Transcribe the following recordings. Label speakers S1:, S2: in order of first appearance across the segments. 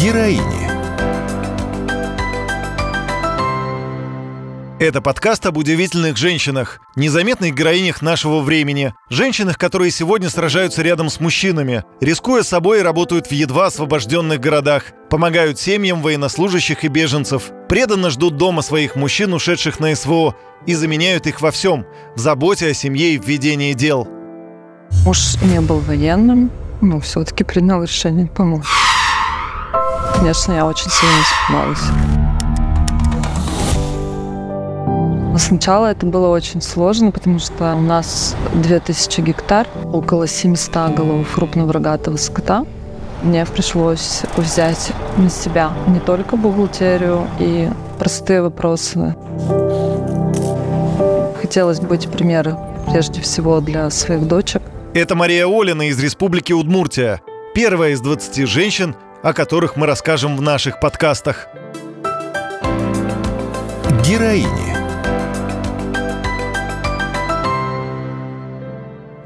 S1: Героини. Это подкаст об удивительных женщинах, незаметных героинях нашего времени, женщинах, которые сегодня сражаются рядом с мужчинами, рискуя собой, работают в едва освобожденных городах, помогают семьям военнослужащих и беженцев, преданно ждут дома своих мужчин, ушедших на СВО, и заменяют их во всем, в заботе о семье и в ведении дел.
S2: Муж не был военным, но все-таки принял решение помочь. Конечно, я очень сильно испугалась. Сначала это было очень сложно, потому что у нас 2000 гектар, около 700 голов крупного рогатого скота. Мне пришлось взять на себя не только бухгалтерию и простые вопросы. Хотелось быть примером прежде всего для своих дочек.
S1: Это Мария Олина из Республики Удмуртия. Первая из 20 женщин, о которых мы расскажем в наших подкастах. Героини.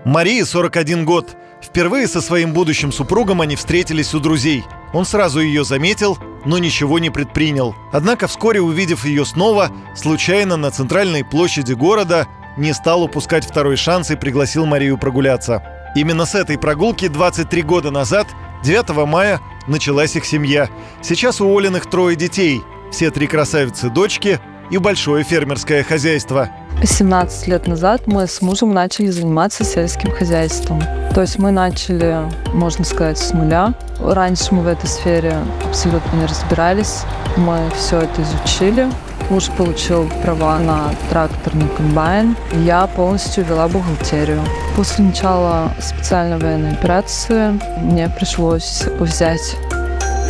S1: Марии 41 год. Впервые со своим будущим супругом они встретились у друзей. Он сразу ее заметил, но ничего не предпринял. Однако вскоре, увидев ее снова, случайно на центральной площади города, не стал упускать второй шанс и пригласил Марию прогуляться. Именно с этой прогулки 23 года назад, 9 мая, началась их семья. Сейчас у Олиных трое детей. Все три красавицы-дочки и большое фермерское хозяйство –
S2: 17 лет назад мы с мужем начали заниматься сельским хозяйством. То есть мы начали, можно сказать, с нуля. Раньше мы в этой сфере абсолютно не разбирались. Мы все это изучили. Муж получил права на тракторный комбайн. Я полностью вела бухгалтерию. После начала специальной военной операции мне пришлось взять,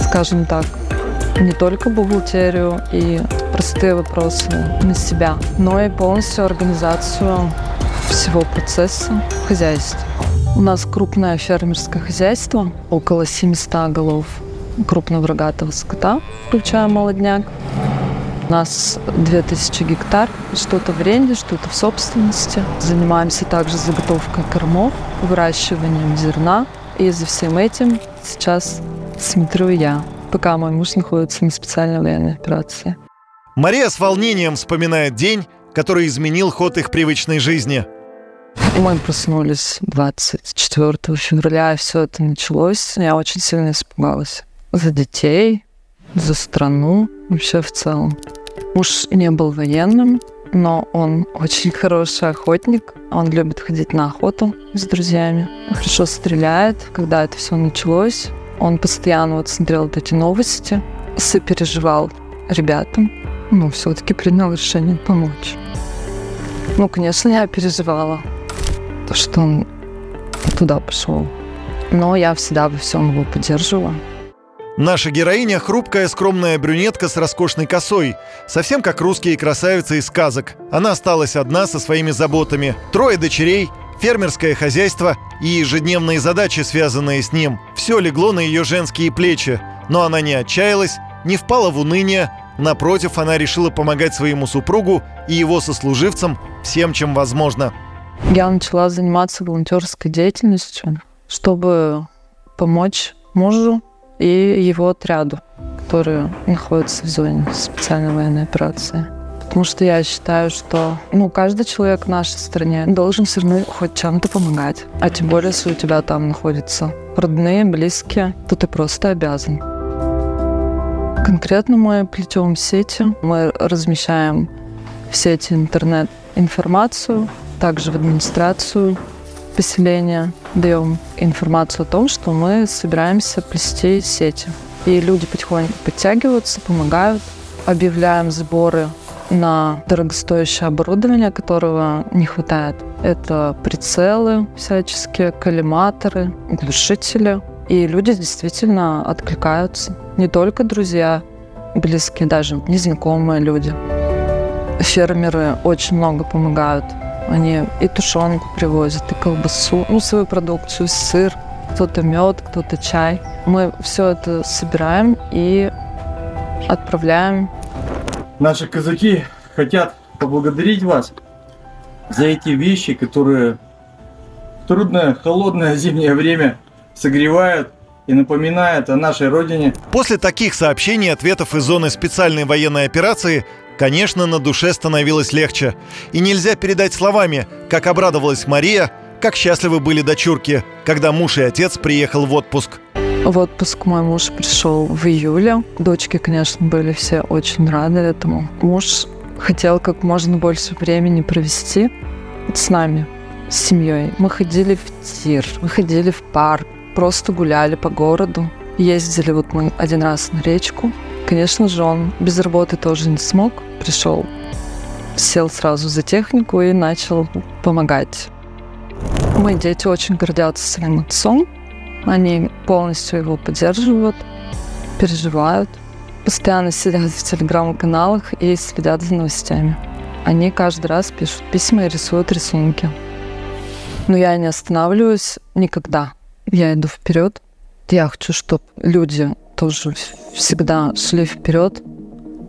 S2: скажем так, не только бухгалтерию и простые вопросы на себя, но и полностью организацию всего процесса хозяйства. У нас крупное фермерское хозяйство, около 700 голов крупного рогатого скота, включая молодняк. У нас 2000 гектар, что-то в аренде, что-то в собственности. Занимаемся также заготовкой кормов, выращиванием зерна. И за всем этим сейчас смотрю я, пока мой муж находится на специальной военной операции.
S1: Мария с волнением вспоминает день, который изменил ход их привычной жизни.
S2: Мы проснулись 24 февраля, и все это началось. Я очень сильно испугалась. За детей, за страну, вообще в целом. Муж не был военным, но он очень хороший охотник. Он любит ходить на охоту с друзьями. Хорошо стреляет. Когда это все началось, он постоянно вот смотрел вот эти новости, сопереживал ребятам, ну, все-таки принял решение помочь. Ну, конечно, я переживала, то, что он туда пошел. Но я всегда во всем его поддерживала.
S1: Наша героиня – хрупкая, скромная брюнетка с роскошной косой. Совсем как русские красавицы из сказок. Она осталась одна со своими заботами. Трое дочерей, фермерское хозяйство и ежедневные задачи, связанные с ним. Все легло на ее женские плечи. Но она не отчаялась, не впала в уныние, Напротив, она решила помогать своему супругу и его сослуживцам всем, чем возможно.
S2: Я начала заниматься волонтерской деятельностью, чтобы помочь мужу и его отряду, который находится в зоне специальной военной операции. Потому что я считаю, что ну, каждый человек в нашей стране должен все равно хоть чем-то помогать. А тем более, если у тебя там находятся родные, близкие, то ты просто обязан. Конкретно мы плетем сети, мы размещаем в сети интернет-информацию, также в администрацию поселения даем информацию о том, что мы собираемся плести сети. И люди потихоньку подтягиваются, помогают. Объявляем сборы на дорогостоящее оборудование, которого не хватает. Это прицелы всяческие, коллиматоры, глушители. И люди действительно откликаются. Не только друзья, близкие, даже незнакомые люди. Фермеры очень много помогают. Они и тушенку привозят, и колбасу, ну, свою продукцию, сыр, кто-то мед, кто-то чай. Мы все это собираем и отправляем.
S3: Наши казаки хотят поблагодарить вас за эти вещи, которые трудное, холодное зимнее время согревают и напоминает о нашей родине.
S1: После таких сообщений и ответов из зоны специальной военной операции, конечно, на душе становилось легче. И нельзя передать словами, как обрадовалась Мария, как счастливы были дочурки, когда муж и отец приехал в отпуск.
S2: В отпуск мой муж пришел в июле. Дочки, конечно, были все очень рады этому. Муж хотел как можно больше времени провести с нами, с семьей. Мы ходили в тир, мы ходили в парк, просто гуляли по городу. Ездили вот мы один раз на речку. Конечно же, он без работы тоже не смог. Пришел, сел сразу за технику и начал помогать. Мои дети очень гордятся своим отцом. Они полностью его поддерживают, переживают, постоянно сидят в телеграм-каналах и следят за новостями. Они каждый раз пишут письма и рисуют рисунки. Но я не останавливаюсь никогда. Я иду вперед. Я хочу, чтобы люди тоже всегда шли вперед,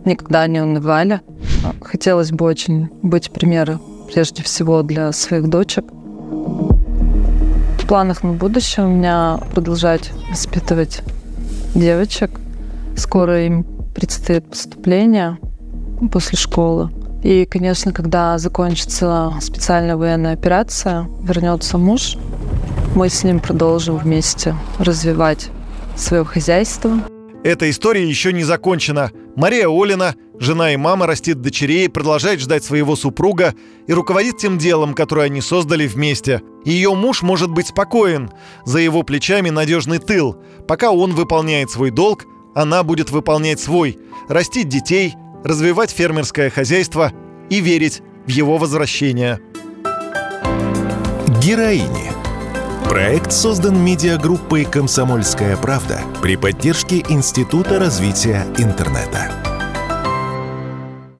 S2: никогда не унывали. Хотелось бы очень быть примером прежде всего для своих дочек. В планах на будущее у меня продолжать воспитывать девочек. Скоро им предстоит поступление после школы. И, конечно, когда закончится специальная военная операция, вернется муж, мы с ним продолжим вместе развивать свое хозяйство.
S1: Эта история еще не закончена. Мария Олина, жена и мама, растит дочерей, продолжает ждать своего супруга и руководит тем делом, которое они создали вместе. Ее муж может быть спокоен. За его плечами надежный тыл. Пока он выполняет свой долг, она будет выполнять свой. Растить детей, развивать фермерское хозяйство и верить в его возвращение.
S4: Героини – Проект создан медиагруппой «Комсомольская правда» при поддержке Института развития интернета.